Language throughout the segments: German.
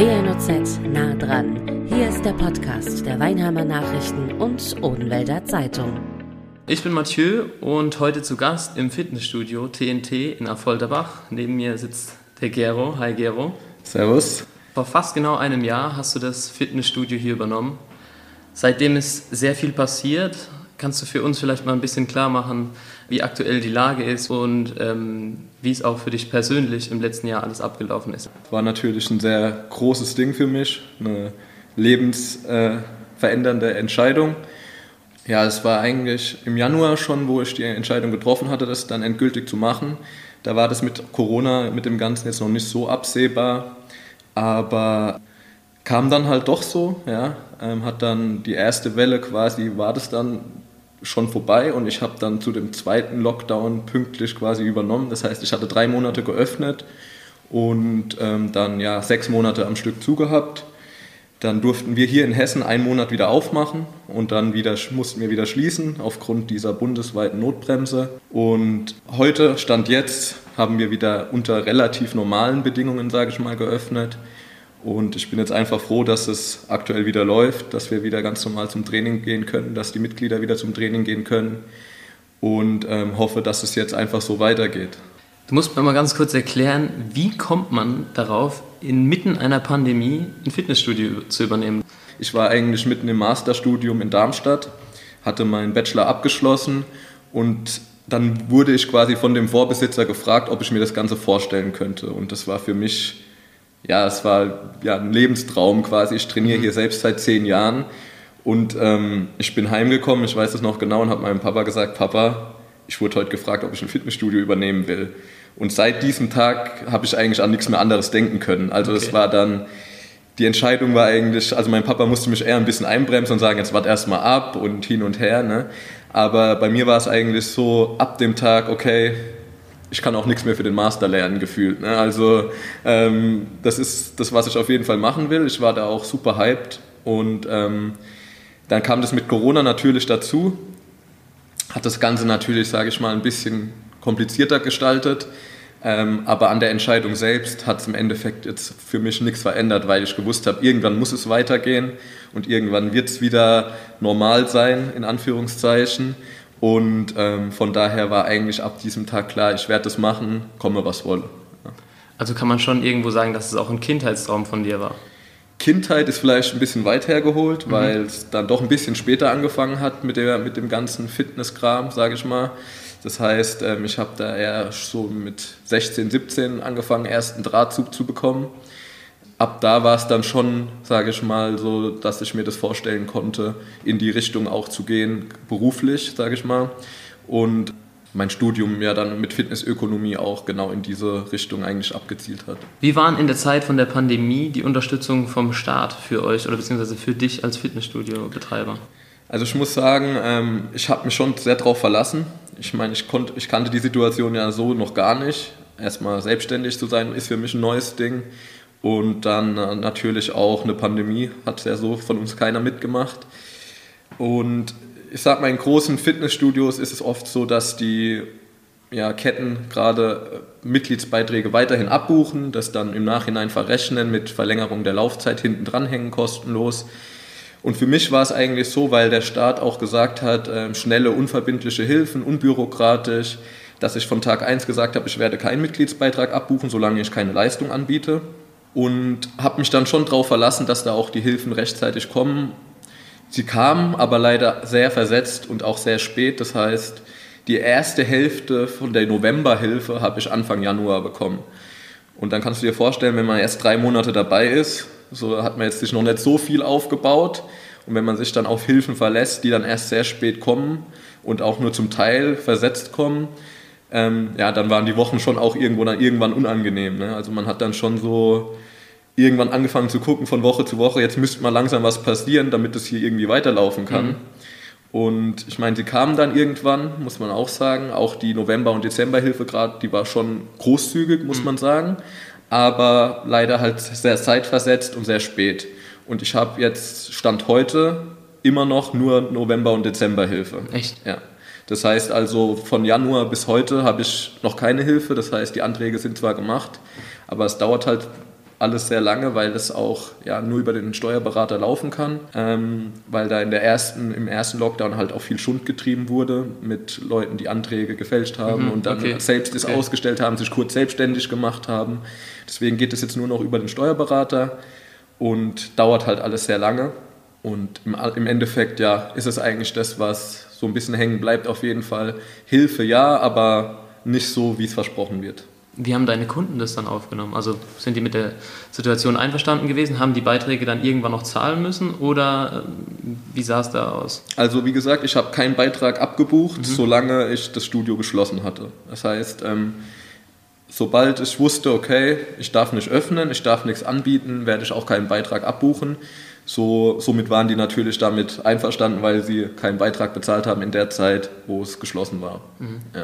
WNOZ nah dran. Hier ist der Podcast der Weinheimer Nachrichten und Odenwälder Zeitung. Ich bin Mathieu und heute zu Gast im Fitnessstudio TNT in Affolterbach. Neben mir sitzt der Gero. Hi Gero. Servus. Vor fast genau einem Jahr hast du das Fitnessstudio hier übernommen. Seitdem ist sehr viel passiert. Kannst du für uns vielleicht mal ein bisschen klar machen, wie aktuell die Lage ist und ähm, wie es auch für dich persönlich im letzten Jahr alles abgelaufen ist? War natürlich ein sehr großes Ding für mich, eine lebensverändernde äh, Entscheidung. Ja, es war eigentlich im Januar schon, wo ich die Entscheidung getroffen hatte, das dann endgültig zu machen. Da war das mit Corona, mit dem Ganzen jetzt noch nicht so absehbar, aber kam dann halt doch so, ja, ähm, hat dann die erste Welle quasi, war das dann schon vorbei und ich habe dann zu dem zweiten Lockdown pünktlich quasi übernommen. Das heißt, ich hatte drei Monate geöffnet und ähm, dann ja sechs Monate am Stück zugehabt. Dann durften wir hier in Hessen einen Monat wieder aufmachen und dann wieder, mussten wir wieder schließen aufgrund dieser bundesweiten Notbremse. Und heute, Stand jetzt, haben wir wieder unter relativ normalen Bedingungen, sage ich mal, geöffnet. Und ich bin jetzt einfach froh, dass es aktuell wieder läuft, dass wir wieder ganz normal zum Training gehen können, dass die Mitglieder wieder zum Training gehen können und ähm, hoffe, dass es jetzt einfach so weitergeht. Du musst mir mal ganz kurz erklären, wie kommt man darauf, inmitten einer Pandemie ein Fitnessstudio zu übernehmen? Ich war eigentlich mitten im Masterstudium in Darmstadt, hatte meinen Bachelor abgeschlossen und dann wurde ich quasi von dem Vorbesitzer gefragt, ob ich mir das Ganze vorstellen könnte. Und das war für mich ja, es war ja ein Lebenstraum quasi. Ich trainiere mhm. hier selbst seit zehn Jahren und ähm, ich bin heimgekommen, ich weiß es noch genau, und habe meinem Papa gesagt, Papa, ich wurde heute gefragt, ob ich ein Fitnessstudio übernehmen will. Und seit diesem Tag habe ich eigentlich an nichts mehr anderes denken können. Also es war dann, die Entscheidung war eigentlich, also mein Papa musste mich eher ein bisschen einbremsen und sagen, jetzt wart erstmal ab und hin und her. Ne? Aber bei mir war es eigentlich so, ab dem Tag, okay, ich kann auch nichts mehr für den Master lernen, gefühlt. Ne? Also ähm, das ist das, was ich auf jeden Fall machen will. Ich war da auch super hyped und ähm, dann kam das mit Corona natürlich dazu. Hat das Ganze natürlich, sage ich mal, ein bisschen komplizierter gestaltet. Ähm, aber an der Entscheidung selbst hat es im Endeffekt jetzt für mich nichts verändert, weil ich gewusst habe, irgendwann muss es weitergehen und irgendwann wird es wieder normal sein, in Anführungszeichen. Und ähm, von daher war eigentlich ab diesem Tag klar, ich werde das machen, komme was wolle. Ja. Also kann man schon irgendwo sagen, dass es auch ein Kindheitstraum von dir war? Kindheit ist vielleicht ein bisschen weit hergeholt, mhm. weil es dann doch ein bisschen später angefangen hat mit, der, mit dem ganzen Fitnesskram, sage ich mal. Das heißt, ähm, ich habe da eher so mit 16, 17 angefangen, ersten Drahtzug zu bekommen ab da war es dann schon, sage ich mal, so, dass ich mir das vorstellen konnte, in die Richtung auch zu gehen, beruflich, sage ich mal. Und mein Studium ja dann mit Fitnessökonomie auch genau in diese Richtung eigentlich abgezielt hat. Wie waren in der Zeit von der Pandemie die Unterstützung vom Staat für euch oder beziehungsweise für dich als Fitnessstudio-Betreiber? Also ich muss sagen, ähm, ich habe mich schon sehr darauf verlassen. Ich meine, ich, ich kannte die Situation ja so noch gar nicht. Erstmal selbstständig zu sein, ist für mich ein neues Ding. Und dann äh, natürlich auch eine Pandemie, hat ja so von uns keiner mitgemacht. Und ich sag mal, in großen Fitnessstudios ist es oft so, dass die ja, Ketten gerade äh, Mitgliedsbeiträge weiterhin abbuchen, das dann im Nachhinein verrechnen mit Verlängerung der Laufzeit hinten dranhängen, kostenlos. Und für mich war es eigentlich so, weil der Staat auch gesagt hat, äh, schnelle, unverbindliche Hilfen, unbürokratisch, dass ich von Tag 1 gesagt habe, ich werde keinen Mitgliedsbeitrag abbuchen, solange ich keine Leistung anbiete und habe mich dann schon darauf verlassen, dass da auch die Hilfen rechtzeitig kommen. Sie kamen aber leider sehr versetzt und auch sehr spät. Das heißt, die erste Hälfte von der Novemberhilfe habe ich Anfang Januar bekommen. Und dann kannst du dir vorstellen, wenn man erst drei Monate dabei ist, so hat man jetzt sich noch nicht so viel aufgebaut. Und wenn man sich dann auf Hilfen verlässt, die dann erst sehr spät kommen und auch nur zum Teil versetzt kommen, ähm, ja, dann waren die Wochen schon auch irgendwo dann irgendwann unangenehm. Ne? Also man hat dann schon so irgendwann angefangen zu gucken von Woche zu Woche, jetzt müsste mal langsam was passieren, damit es hier irgendwie weiterlaufen kann. Mhm. Und ich meine, sie kamen dann irgendwann, muss man auch sagen. Auch die November- und Dezemberhilfe gerade, die war schon großzügig, muss mhm. man sagen. Aber leider halt sehr zeitversetzt und sehr spät. Und ich habe jetzt, Stand heute, immer noch nur November- und Dezemberhilfe. Echt? Ja. Das heißt also, von Januar bis heute habe ich noch keine Hilfe. Das heißt, die Anträge sind zwar gemacht, aber es dauert halt alles sehr lange, weil das auch ja, nur über den Steuerberater laufen kann, ähm, weil da in der ersten, im ersten Lockdown halt auch viel Schund getrieben wurde mit Leuten, die Anträge gefälscht haben mhm, und dann okay. selbst es okay. ausgestellt haben, sich kurz selbstständig gemacht haben. Deswegen geht es jetzt nur noch über den Steuerberater und dauert halt alles sehr lange. Und im, im Endeffekt, ja, ist es eigentlich das, was so ein bisschen hängen bleibt, auf jeden Fall. Hilfe ja, aber nicht so, wie es versprochen wird. Wie haben deine Kunden das dann aufgenommen? Also sind die mit der Situation einverstanden gewesen? Haben die Beiträge dann irgendwann noch zahlen müssen oder ähm, wie sah es da aus? Also wie gesagt, ich habe keinen Beitrag abgebucht, mhm. solange ich das Studio geschlossen hatte. Das heißt, ähm, sobald ich wusste, okay, ich darf nicht öffnen, ich darf nichts anbieten, werde ich auch keinen Beitrag abbuchen. So, somit waren die natürlich damit einverstanden, weil sie keinen Beitrag bezahlt haben in der Zeit, wo es geschlossen war. Mhm. Ja.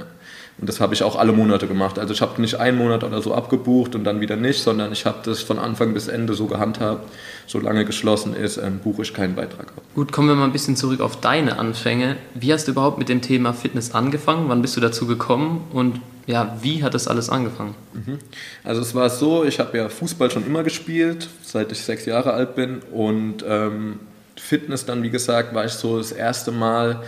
Und das habe ich auch alle Monate gemacht. Also ich habe nicht einen Monat oder so abgebucht und dann wieder nicht, sondern ich habe das von Anfang bis Ende so gehandhabt. Solange geschlossen ist, ähm, buche ich keinen Beitrag ab. Gut, kommen wir mal ein bisschen zurück auf deine Anfänge. Wie hast du überhaupt mit dem Thema Fitness angefangen? Wann bist du dazu gekommen? Und ja, wie hat das alles angefangen? Mhm. Also es war so, ich habe ja Fußball schon immer gespielt, seit ich sechs Jahre alt bin. Und ähm, Fitness dann, wie gesagt, war ich so das erste Mal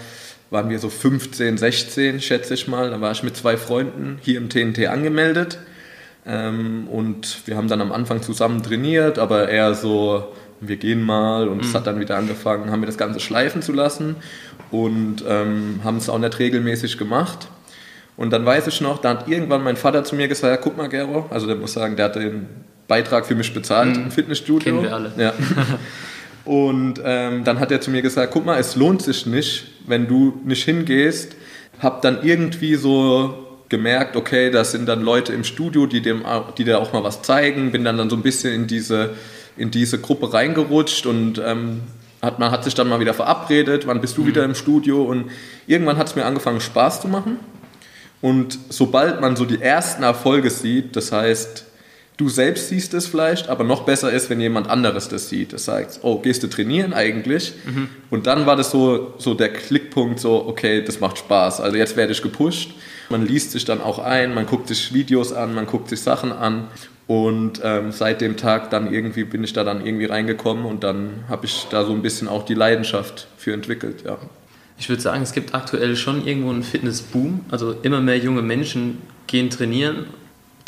waren wir so 15, 16, schätze ich mal. Da war ich mit zwei Freunden hier im TNT angemeldet. Ähm, und wir haben dann am Anfang zusammen trainiert, aber eher so, wir gehen mal und es mhm. hat dann wieder angefangen, haben wir das Ganze schleifen zu lassen und ähm, haben es auch nicht regelmäßig gemacht. Und dann weiß ich noch, da hat irgendwann mein Vater zu mir gesagt, ja, guck mal Gero, also der muss sagen, der hat den Beitrag für mich bezahlt mhm. im Fitnessstudio. Kennen wir alle. Ja. Und ähm, dann hat er zu mir gesagt, guck mal, es lohnt sich nicht, wenn du nicht hingehst. Hab dann irgendwie so gemerkt, okay, das sind dann Leute im Studio, die, dem, die dir auch mal was zeigen. Bin dann, dann so ein bisschen in diese, in diese Gruppe reingerutscht und ähm, hat, man hat sich dann mal wieder verabredet, wann bist du mhm. wieder im Studio und irgendwann hat es mir angefangen Spaß zu machen. Und sobald man so die ersten Erfolge sieht, das heißt, du selbst siehst es vielleicht, aber noch besser ist, wenn jemand anderes das sieht. Das sagt, oh, gehst du trainieren eigentlich? Mhm. Und dann war das so, so der Klickpunkt, so, okay, das macht Spaß. Also jetzt werde ich gepusht. Man liest sich dann auch ein, man guckt sich Videos an, man guckt sich Sachen an. Und ähm, seit dem Tag dann irgendwie bin ich da dann irgendwie reingekommen und dann habe ich da so ein bisschen auch die Leidenschaft für entwickelt, ja. Ich würde sagen, es gibt aktuell schon irgendwo einen Fitnessboom. Also immer mehr junge Menschen gehen trainieren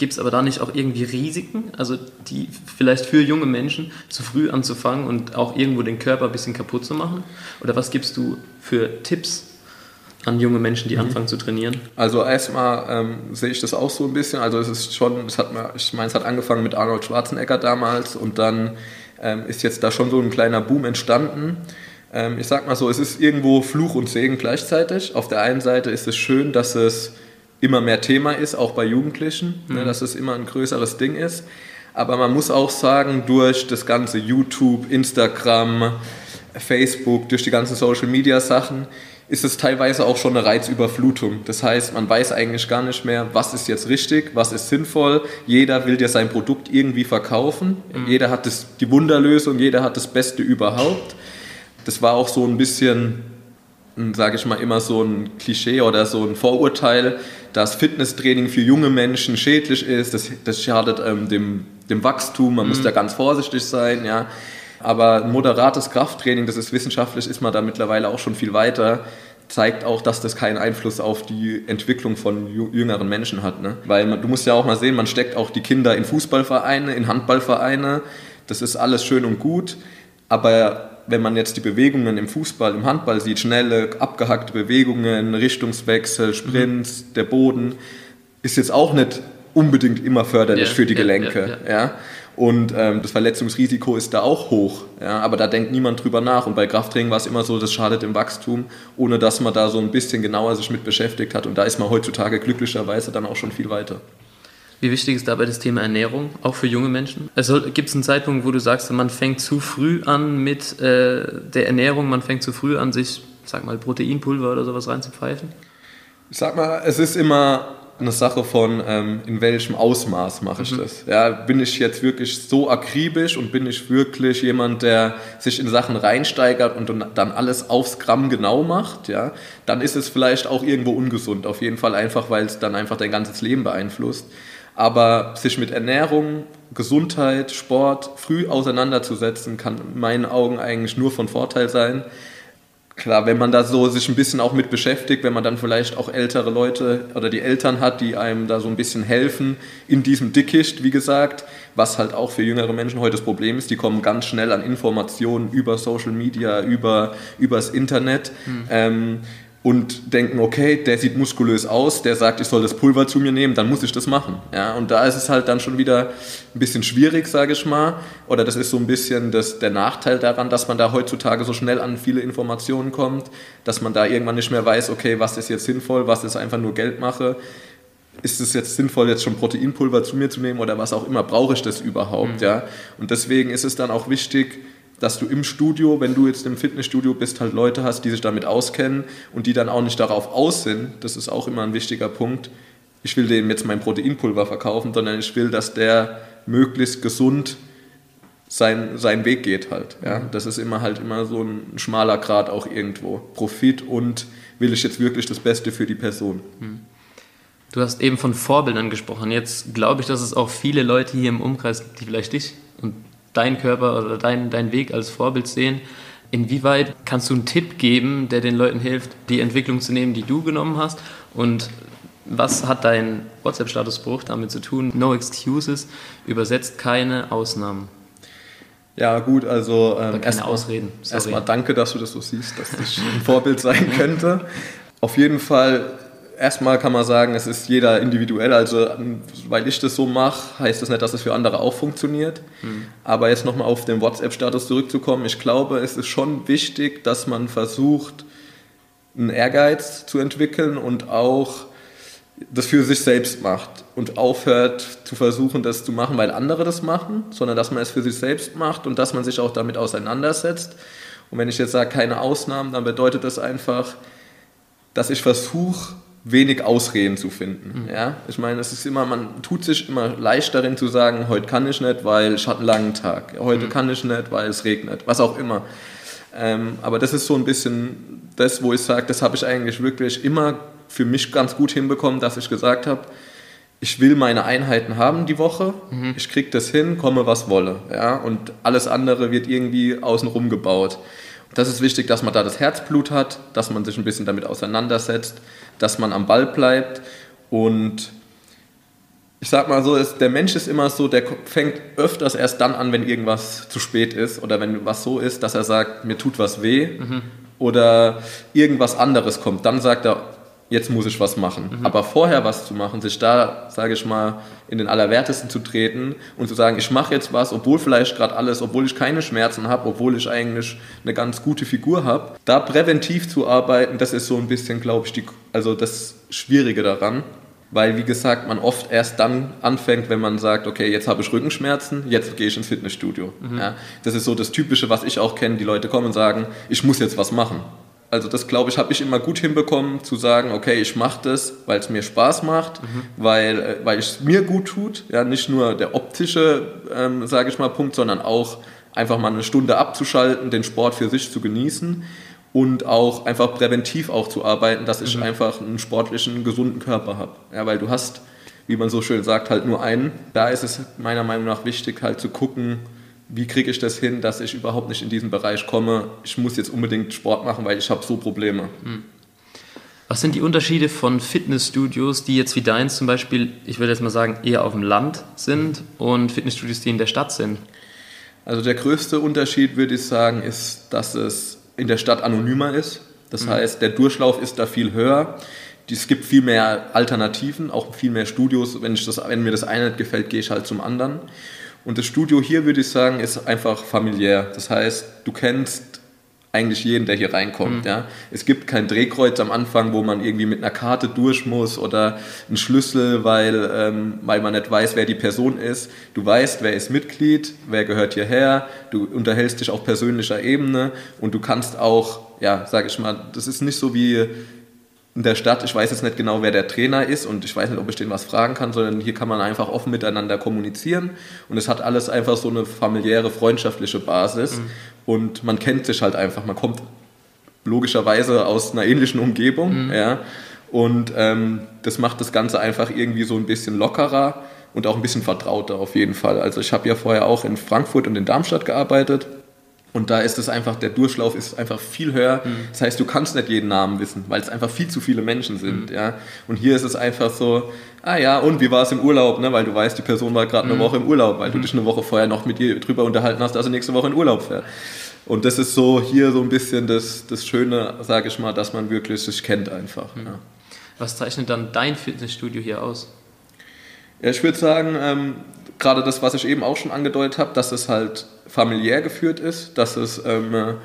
Gibt es aber da nicht auch irgendwie Risiken, also die vielleicht für junge Menschen zu früh anzufangen und auch irgendwo den Körper ein bisschen kaputt zu machen? Oder was gibst du für Tipps an junge Menschen, die mhm. anfangen zu trainieren? Also erstmal ähm, sehe ich das auch so ein bisschen. Also es ist schon, es hat, ich meine, es hat angefangen mit Arnold Schwarzenegger damals und dann ähm, ist jetzt da schon so ein kleiner Boom entstanden. Ähm, ich sag mal so, es ist irgendwo Fluch und Segen gleichzeitig. Auf der einen Seite ist es schön, dass es immer mehr Thema ist, auch bei Jugendlichen, ne, mhm. ne, dass es immer ein größeres Ding ist. Aber man muss auch sagen, durch das ganze YouTube, Instagram, Facebook, durch die ganzen Social-Media-Sachen, ist es teilweise auch schon eine Reizüberflutung. Das heißt, man weiß eigentlich gar nicht mehr, was ist jetzt richtig, was ist sinnvoll. Jeder will dir sein Produkt irgendwie verkaufen. Mhm. Jeder hat das, die Wunderlösung, jeder hat das Beste überhaupt. Das war auch so ein bisschen, sage ich mal, immer so ein Klischee oder so ein Vorurteil, dass Fitnesstraining für junge Menschen schädlich ist, das, das schadet ähm, dem, dem Wachstum, man mhm. muss da ganz vorsichtig sein, ja. Aber moderates Krafttraining, das ist wissenschaftlich, ist man da mittlerweile auch schon viel weiter, zeigt auch, dass das keinen Einfluss auf die Entwicklung von jüngeren Menschen hat. Ne? Weil man, du musst ja auch mal sehen, man steckt auch die Kinder in Fußballvereine, in Handballvereine, das ist alles schön und gut, aber wenn man jetzt die Bewegungen im Fußball, im Handball sieht, schnelle, abgehackte Bewegungen, Richtungswechsel, Sprints, mhm. der Boden, ist jetzt auch nicht unbedingt immer förderlich ja, für die Gelenke. Ja, ja, Und ähm, das Verletzungsrisiko ist da auch hoch. Ja? Aber da denkt niemand drüber nach. Und bei Krafttraining war es immer so, das schadet dem Wachstum, ohne dass man da so ein bisschen genauer sich mit beschäftigt hat. Und da ist man heutzutage glücklicherweise dann auch schon viel weiter. Wie wichtig ist dabei das Thema Ernährung, auch für junge Menschen? Also gibt es einen Zeitpunkt, wo du sagst, man fängt zu früh an mit äh, der Ernährung, man fängt zu früh an, sich, sag mal, Proteinpulver oder sowas reinzupfeifen? Ich sag mal, es ist immer eine Sache von, ähm, in welchem Ausmaß mache ich mhm. das. Ja, bin ich jetzt wirklich so akribisch und bin ich wirklich jemand, der sich in Sachen reinsteigert und dann alles aufs Gramm genau macht, ja, dann ist es vielleicht auch irgendwo ungesund. Auf jeden Fall einfach, weil es dann einfach dein ganzes Leben beeinflusst. Aber sich mit Ernährung, Gesundheit, Sport früh auseinanderzusetzen, kann in meinen Augen eigentlich nur von Vorteil sein. Klar, wenn man da so sich ein bisschen auch mit beschäftigt, wenn man dann vielleicht auch ältere Leute oder die Eltern hat, die einem da so ein bisschen helfen in diesem Dickicht, wie gesagt, was halt auch für jüngere Menschen heute das Problem ist, die kommen ganz schnell an Informationen über Social Media, über übers Internet. Mhm. Ähm, und denken, okay, der sieht muskulös aus, der sagt, ich soll das Pulver zu mir nehmen, dann muss ich das machen. Ja, und da ist es halt dann schon wieder ein bisschen schwierig, sage ich mal. Oder das ist so ein bisschen das, der Nachteil daran, dass man da heutzutage so schnell an viele Informationen kommt, dass man da irgendwann nicht mehr weiß, okay, was ist jetzt sinnvoll, was ist einfach nur Geldmache. Ist es jetzt sinnvoll, jetzt schon Proteinpulver zu mir zu nehmen oder was auch immer, brauche ich das überhaupt? Mhm. Ja? Und deswegen ist es dann auch wichtig, dass du im Studio, wenn du jetzt im Fitnessstudio bist, halt Leute hast, die sich damit auskennen und die dann auch nicht darauf aus sind, das ist auch immer ein wichtiger Punkt, ich will dem jetzt mein Proteinpulver verkaufen, sondern ich will, dass der möglichst gesund sein, seinen Weg geht halt. Ja? Das ist immer halt immer so ein schmaler Grad auch irgendwo. Profit und will ich jetzt wirklich das Beste für die Person. Hm. Du hast eben von Vorbildern gesprochen. Jetzt glaube ich, dass es auch viele Leute hier im Umkreis gibt, die vielleicht dich und dein Körper oder dein, dein Weg als Vorbild sehen. Inwieweit kannst du einen Tipp geben, der den Leuten hilft, die Entwicklung zu nehmen, die du genommen hast? Und was hat dein WhatsApp-Statusbruch damit zu tun? No excuses, übersetzt keine Ausnahmen. Ja, gut, also ähm, erstmal Ausreden. Erstmal danke, dass du das so siehst, dass das ein Vorbild sein könnte. Auf jeden Fall erstmal kann man sagen, es ist jeder individuell. Also, weil ich das so mache, heißt das nicht, dass es für andere auch funktioniert. Mhm. Aber jetzt nochmal auf den WhatsApp-Status zurückzukommen. Ich glaube, es ist schon wichtig, dass man versucht, einen Ehrgeiz zu entwickeln und auch das für sich selbst macht und aufhört zu versuchen, das zu machen, weil andere das machen, sondern dass man es für sich selbst macht und dass man sich auch damit auseinandersetzt. Und wenn ich jetzt sage, keine Ausnahmen, dann bedeutet das einfach, dass ich versuche, wenig Ausreden zu finden. Mhm. Ja? Ich meine, es ist immer, man tut sich immer leicht darin zu sagen, heute kann ich nicht, weil ich hatte einen langen Tag. Heute mhm. kann ich nicht, weil es regnet. Was auch immer. Ähm, aber das ist so ein bisschen das, wo ich sage, das habe ich eigentlich wirklich immer für mich ganz gut hinbekommen, dass ich gesagt habe, ich will meine Einheiten haben die Woche, mhm. ich kriege das hin, komme was wolle. Ja? Und alles andere wird irgendwie außenrum gebaut. Das ist wichtig, dass man da das Herzblut hat, dass man sich ein bisschen damit auseinandersetzt, dass man am Ball bleibt und ich sag mal so, ist, der Mensch ist immer so, der fängt öfters erst dann an, wenn irgendwas zu spät ist oder wenn was so ist, dass er sagt, mir tut was weh mhm. oder irgendwas anderes kommt. Dann sagt er, jetzt muss ich was machen. Mhm. Aber vorher was zu machen, sich da, sage ich mal, in den Allerwertesten zu treten und zu sagen, ich mache jetzt was, obwohl vielleicht gerade alles, obwohl ich keine Schmerzen habe, obwohl ich eigentlich eine ganz gute Figur habe, da präventiv zu arbeiten, das ist so ein bisschen, glaube ich, die, also das Schwierige daran. Weil, wie gesagt, man oft erst dann anfängt, wenn man sagt, okay, jetzt habe ich Rückenschmerzen, jetzt gehe ich ins Fitnessstudio. Mhm. Ja, das ist so das Typische, was ich auch kenne. Die Leute kommen und sagen, ich muss jetzt was machen. Also das glaube ich, habe ich immer gut hinbekommen, zu sagen, okay, ich mache das, weil es mir Spaß macht, mhm. weil, äh, weil es mir gut tut. Ja, nicht nur der optische, ähm, sage ich mal, Punkt, sondern auch einfach mal eine Stunde abzuschalten, den Sport für sich zu genießen und auch einfach präventiv auch zu arbeiten, dass ich mhm. einfach einen sportlichen, gesunden Körper habe. Ja, weil du hast, wie man so schön sagt, halt nur einen. Da ist es meiner Meinung nach wichtig, halt zu gucken, wie kriege ich das hin, dass ich überhaupt nicht in diesen Bereich komme, ich muss jetzt unbedingt Sport machen, weil ich habe so Probleme. Hm. Was sind die Unterschiede von Fitnessstudios, die jetzt wie deins zum Beispiel, ich würde jetzt mal sagen, eher auf dem Land sind und Fitnessstudios, die in der Stadt sind? Also der größte Unterschied, würde ich sagen, ist, dass es in der Stadt anonymer ist. Das mhm. heißt, der Durchlauf ist da viel höher. Es gibt viel mehr Alternativen, auch viel mehr Studios. Wenn, ich das, wenn mir das eine nicht gefällt, gehe ich halt zum anderen. Und das Studio hier, würde ich sagen, ist einfach familiär. Das heißt, du kennst eigentlich jeden, der hier reinkommt. Mhm. Ja. Es gibt kein Drehkreuz am Anfang, wo man irgendwie mit einer Karte durch muss oder einen Schlüssel, weil, ähm, weil man nicht weiß, wer die Person ist. Du weißt, wer ist Mitglied, wer gehört hierher, du unterhältst dich auf persönlicher Ebene und du kannst auch, ja, sage ich mal, das ist nicht so wie in der Stadt, ich weiß jetzt nicht genau, wer der Trainer ist und ich weiß nicht, ob ich den was fragen kann, sondern hier kann man einfach offen miteinander kommunizieren und es hat alles einfach so eine familiäre, freundschaftliche Basis mhm. und man kennt sich halt einfach, man kommt logischerweise aus einer ähnlichen Umgebung, mhm. ja, und ähm, das macht das Ganze einfach irgendwie so ein bisschen lockerer, und auch ein bisschen vertrauter auf jeden Fall. Also ich habe ja vorher auch in Frankfurt und in Darmstadt gearbeitet und da ist es einfach, der Durchlauf ist einfach viel höher. Mhm. Das heißt, du kannst nicht jeden Namen wissen, weil es einfach viel zu viele Menschen sind. Mhm. Ja? Und hier ist es einfach so, ah ja, und wie war es im Urlaub? Ne? Weil du weißt, die Person war gerade eine mhm. Woche im Urlaub, weil du mhm. dich eine Woche vorher noch mit ihr drüber unterhalten hast, dass sie nächste Woche in Urlaub fährt. Und das ist so hier so ein bisschen das, das Schöne, sage ich mal, dass man wirklich sich kennt einfach. Mhm. Ja. Was zeichnet dann dein Fitnessstudio hier aus? Ja, ich würde sagen, ähm, gerade das, was ich eben auch schon angedeutet habe, dass es halt familiär geführt ist, dass es ähm,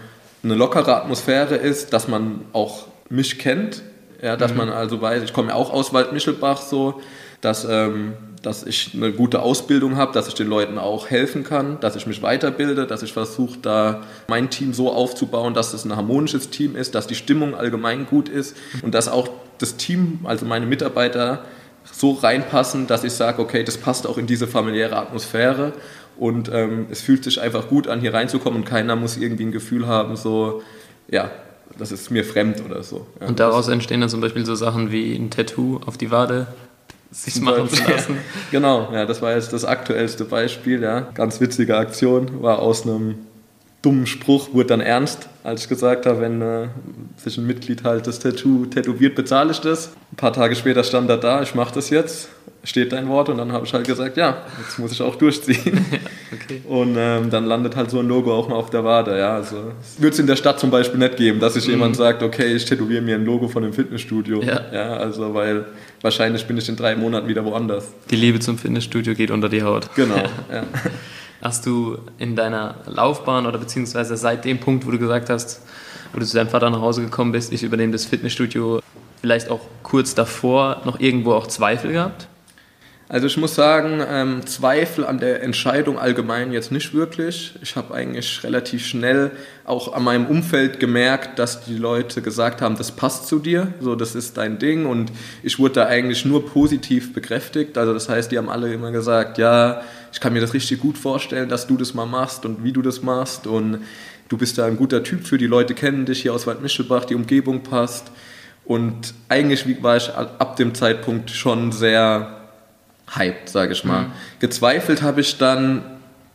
eine lockere Atmosphäre ist, dass man auch mich kennt, ja, dass mhm. man also weiß, ich komme ja auch aus Waldmichelbach so, dass, ähm, dass ich eine gute Ausbildung habe, dass ich den Leuten auch helfen kann, dass ich mich weiterbilde, dass ich versuche, da mein Team so aufzubauen, dass es ein harmonisches Team ist, dass die Stimmung allgemein gut ist und dass auch das Team, also meine Mitarbeiter, so reinpassen, dass ich sage, okay, das passt auch in diese familiäre Atmosphäre und ähm, es fühlt sich einfach gut an, hier reinzukommen und keiner muss irgendwie ein Gefühl haben, so, ja, das ist mir fremd oder so. Ja, und daraus entstehen dann zum Beispiel so Sachen wie ein Tattoo auf die Wade, sich machen zu lassen. genau, ja, das war jetzt das aktuellste Beispiel, ja. Ganz witzige Aktion, war aus einem dummen Spruch, wurde dann ernst, als ich gesagt habe, wenn äh, sich ein Mitglied halt das Tattoo tätowiert, bezahle ich das. Ein paar Tage später stand er da, ich mache das jetzt, steht dein Wort und dann habe ich halt gesagt, ja, jetzt muss ich auch durchziehen. okay. Und ähm, dann landet halt so ein Logo auch mal auf der Wade. Ja, also würde es in der Stadt zum Beispiel nicht geben, dass sich mhm. jemand sagt, okay, ich tätowiere mir ein Logo von einem Fitnessstudio. Ja. ja, also weil wahrscheinlich bin ich in drei Monaten wieder woanders. Die Liebe zum Fitnessstudio geht unter die Haut. Genau, ja. Hast du in deiner Laufbahn oder beziehungsweise seit dem Punkt, wo du gesagt hast, wo du zu deinem Vater nach Hause gekommen bist, ich übernehme das Fitnessstudio, vielleicht auch kurz davor noch irgendwo auch Zweifel gehabt? Also ich muss sagen, ähm, Zweifel an der Entscheidung allgemein jetzt nicht wirklich. Ich habe eigentlich relativ schnell auch an meinem Umfeld gemerkt, dass die Leute gesagt haben, das passt zu dir, so das ist dein Ding und ich wurde da eigentlich nur positiv bekräftigt. Also das heißt, die haben alle immer gesagt, ja, ich kann mir das richtig gut vorstellen, dass du das mal machst und wie du das machst und du bist da ein guter Typ für, die Leute kennen dich hier aus Waldmischelbach, die Umgebung passt und eigentlich war ich ab dem Zeitpunkt schon sehr hyped, sage ich mal. Mhm. Gezweifelt habe ich dann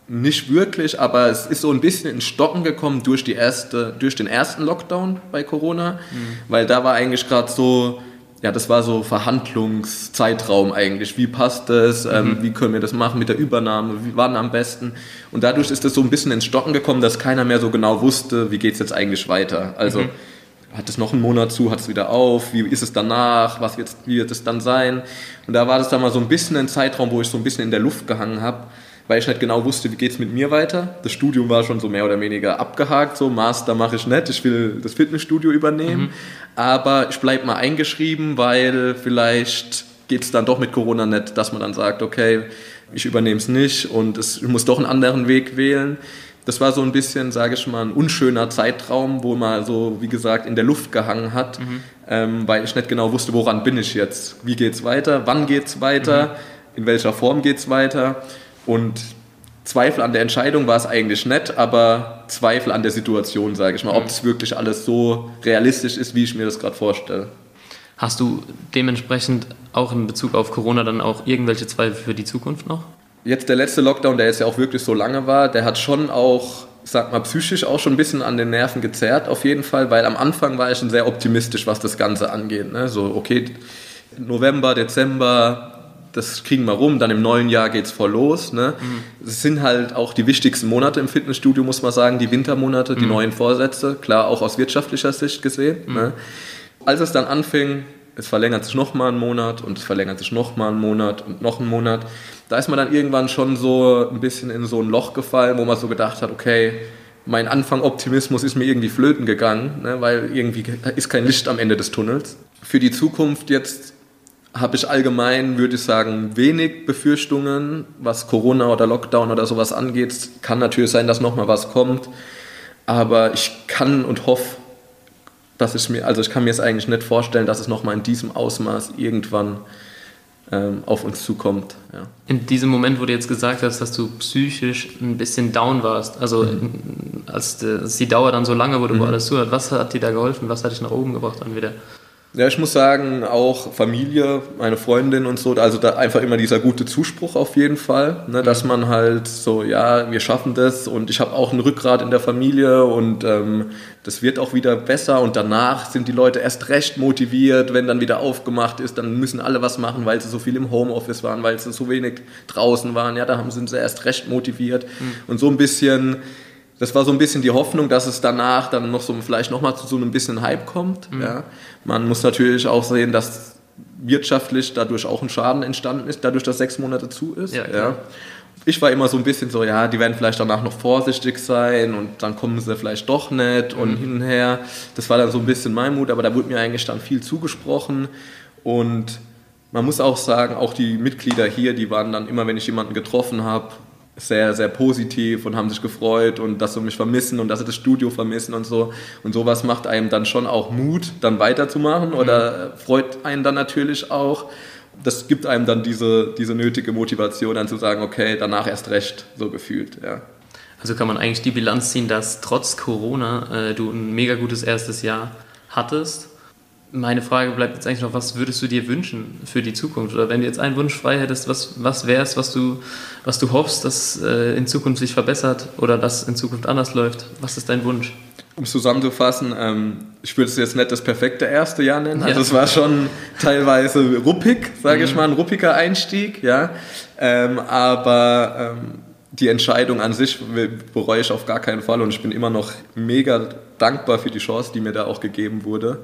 nicht wirklich, aber es ist so ein bisschen in Stocken gekommen durch, die erste, durch den ersten Lockdown bei Corona, mhm. weil da war eigentlich gerade so, ja, das war so Verhandlungszeitraum eigentlich. Wie passt das? Ähm, mhm. Wie können wir das machen mit der Übernahme? Wie wann am besten? Und dadurch ist das so ein bisschen ins Stocken gekommen, dass keiner mehr so genau wusste, wie geht es jetzt eigentlich weiter. Also mhm hat es noch einen Monat zu, hat es wieder auf, wie ist es danach, was wird, wie wird es dann sein? Und da war das dann mal so ein bisschen ein Zeitraum, wo ich so ein bisschen in der Luft gehangen habe, weil ich nicht genau wusste, wie geht es mit mir weiter. Das Studium war schon so mehr oder weniger abgehakt, so Master mache ich nicht, ich will das Fitnessstudio übernehmen, mhm. aber ich bleibe mal eingeschrieben, weil vielleicht geht es dann doch mit Corona nicht, dass man dann sagt, okay, ich übernehme es nicht und es, ich muss doch einen anderen Weg wählen das war so ein bisschen, sage ich mal, ein unschöner Zeitraum, wo man so, wie gesagt, in der Luft gehangen hat, mhm. ähm, weil ich nicht genau wusste, woran bin ich jetzt, wie geht es weiter, wann geht es weiter, mhm. in welcher Form geht es weiter und Zweifel an der Entscheidung war es eigentlich nicht, aber Zweifel an der Situation, sage ich mal, mhm. ob es wirklich alles so realistisch ist, wie ich mir das gerade vorstelle. Hast du dementsprechend auch in Bezug auf Corona dann auch irgendwelche Zweifel für die Zukunft noch? jetzt der letzte Lockdown, der jetzt ja auch wirklich so lange war, der hat schon auch, sag mal, psychisch auch schon ein bisschen an den Nerven gezerrt, auf jeden Fall, weil am Anfang war ich schon sehr optimistisch, was das Ganze angeht. Ne? So, okay, November, Dezember, das kriegen wir rum, dann im neuen Jahr geht es voll los. Ne? Mhm. Es sind halt auch die wichtigsten Monate im Fitnessstudio, muss man sagen, die Wintermonate, die mhm. neuen Vorsätze, klar auch aus wirtschaftlicher Sicht gesehen. Mhm. Ne? Als es dann anfing, es verlängert sich noch mal einen Monat und es verlängert sich noch mal einen Monat und noch einen Monat. Da ist man dann irgendwann schon so ein bisschen in so ein Loch gefallen, wo man so gedacht hat, okay, mein Anfang Optimismus ist mir irgendwie flöten gegangen, ne, weil irgendwie ist kein Licht am Ende des Tunnels. Für die Zukunft jetzt habe ich allgemein, würde ich sagen, wenig Befürchtungen, was Corona oder Lockdown oder sowas angeht. Kann natürlich sein, dass noch mal was kommt, aber ich kann und hoffe, dass ich mir, also ich kann mir es eigentlich nicht vorstellen, dass es nochmal in diesem Ausmaß irgendwann ähm, auf uns zukommt. Ja. In diesem Moment, wo du jetzt gesagt hast, dass du psychisch ein bisschen down warst, also mhm. als, die, als, die Dauer dann so lange wurde, wo mhm. alles zuhört, was hat dir da geholfen? Was hat dich nach oben gebracht dann wieder? Ja, ich muss sagen, auch Familie, meine Freundin und so, also da einfach immer dieser gute Zuspruch auf jeden Fall, ne, dass man halt so, ja, wir schaffen das und ich habe auch ein Rückgrat in der Familie und ähm, das wird auch wieder besser und danach sind die Leute erst recht motiviert, wenn dann wieder aufgemacht ist, dann müssen alle was machen, weil sie so viel im Homeoffice waren, weil sie so wenig draußen waren, ja, da haben, sind sie erst recht motiviert. Mhm. und so ein bisschen das war so ein bisschen die Hoffnung, dass es danach dann noch so vielleicht nochmal zu so einem bisschen Hype kommt. Mhm. Ja. Man muss natürlich auch sehen, dass wirtschaftlich dadurch auch ein Schaden entstanden ist, dadurch, dass sechs Monate zu ist. Ja, ja. Ich war immer so ein bisschen so, ja, die werden vielleicht danach noch vorsichtig sein und dann kommen sie vielleicht doch nicht und mhm. hin und her. Das war dann so ein bisschen mein Mut, aber da wurde mir eigentlich dann viel zugesprochen und man muss auch sagen, auch die Mitglieder hier, die waren dann immer, wenn ich jemanden getroffen habe, sehr, sehr positiv und haben sich gefreut und dass sie mich vermissen und dass sie das Studio vermissen und so. Und sowas macht einem dann schon auch Mut, dann weiterzumachen oder mhm. freut einen dann natürlich auch. Das gibt einem dann diese, diese nötige Motivation, dann zu sagen, okay, danach erst recht, so gefühlt, ja. Also kann man eigentlich die Bilanz ziehen, dass trotz Corona äh, du ein mega gutes erstes Jahr hattest meine Frage bleibt jetzt eigentlich noch, was würdest du dir wünschen für die Zukunft? Oder wenn du jetzt einen Wunsch frei hättest, was, was wäre es, was du, was du hoffst, dass äh, in Zukunft sich verbessert oder dass in Zukunft anders läuft? Was ist dein Wunsch? Um es zusammenzufassen, ähm, ich würde es jetzt nicht das perfekte erste Jahr nennen. Also ja. es war schon teilweise ruppig, sage mhm. ich mal, ein ruppiger Einstieg, ja. Ähm, aber ähm, die Entscheidung an sich bereue ich auf gar keinen Fall und ich bin immer noch mega dankbar für die Chance, die mir da auch gegeben wurde.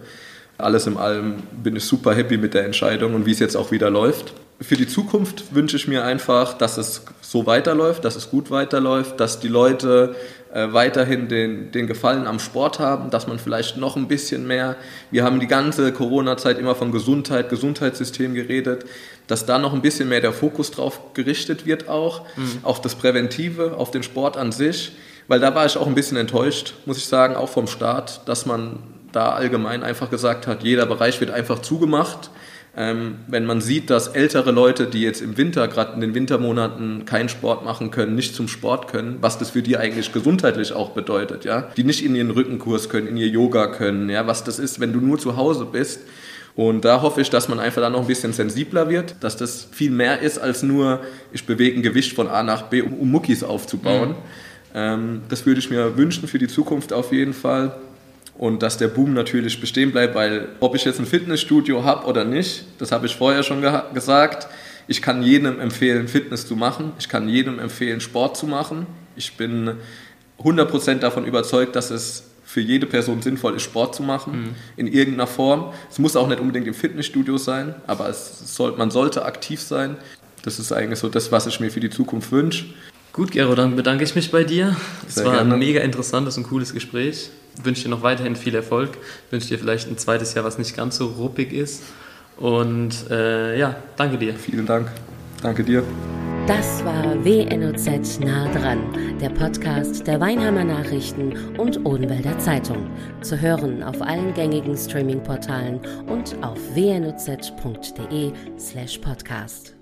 Alles in allem bin ich super happy mit der Entscheidung und wie es jetzt auch wieder läuft. Für die Zukunft wünsche ich mir einfach, dass es so weiterläuft, dass es gut weiterläuft, dass die Leute äh, weiterhin den, den Gefallen am Sport haben, dass man vielleicht noch ein bisschen mehr, wir haben die ganze Corona-Zeit immer von Gesundheit, Gesundheitssystem geredet, dass da noch ein bisschen mehr der Fokus drauf gerichtet wird auch, mhm. auf das Präventive, auf den Sport an sich, weil da war ich auch ein bisschen enttäuscht, muss ich sagen, auch vom Staat, dass man da allgemein einfach gesagt hat, jeder Bereich wird einfach zugemacht. Ähm, wenn man sieht, dass ältere Leute, die jetzt im Winter, gerade in den Wintermonaten, keinen Sport machen können, nicht zum Sport können, was das für die eigentlich gesundheitlich auch bedeutet, ja, die nicht in ihren Rückenkurs können, in ihr Yoga können, ja, was das ist, wenn du nur zu Hause bist. Und da hoffe ich, dass man einfach da noch ein bisschen sensibler wird, dass das viel mehr ist als nur, ich bewege ein Gewicht von A nach B, um, um Muckis aufzubauen. Mhm. Ähm, das würde ich mir wünschen für die Zukunft auf jeden Fall und dass der Boom natürlich bestehen bleibt, weil ob ich jetzt ein Fitnessstudio habe oder nicht, das habe ich vorher schon ge gesagt. Ich kann jedem empfehlen, Fitness zu machen. Ich kann jedem empfehlen, Sport zu machen. Ich bin 100% davon überzeugt, dass es für jede Person sinnvoll ist, Sport zu machen, mhm. in irgendeiner Form. Es muss auch nicht unbedingt im Fitnessstudio sein, aber soll, man sollte aktiv sein. Das ist eigentlich so das, was ich mir für die Zukunft wünsche. Gut, Gero, dann bedanke ich mich bei dir. Es war gerne. ein mega interessantes und cooles Gespräch. Ich wünsche dir noch weiterhin viel Erfolg. Ich wünsche dir vielleicht ein zweites Jahr, was nicht ganz so ruppig ist. Und äh, ja, danke dir. Vielen Dank. Danke dir. Das war WNOZ nah dran, der Podcast der Weinheimer Nachrichten und Odenwälder Zeitung. Zu hören auf allen gängigen Streaming-Portalen und auf wnoz.de/slash podcast.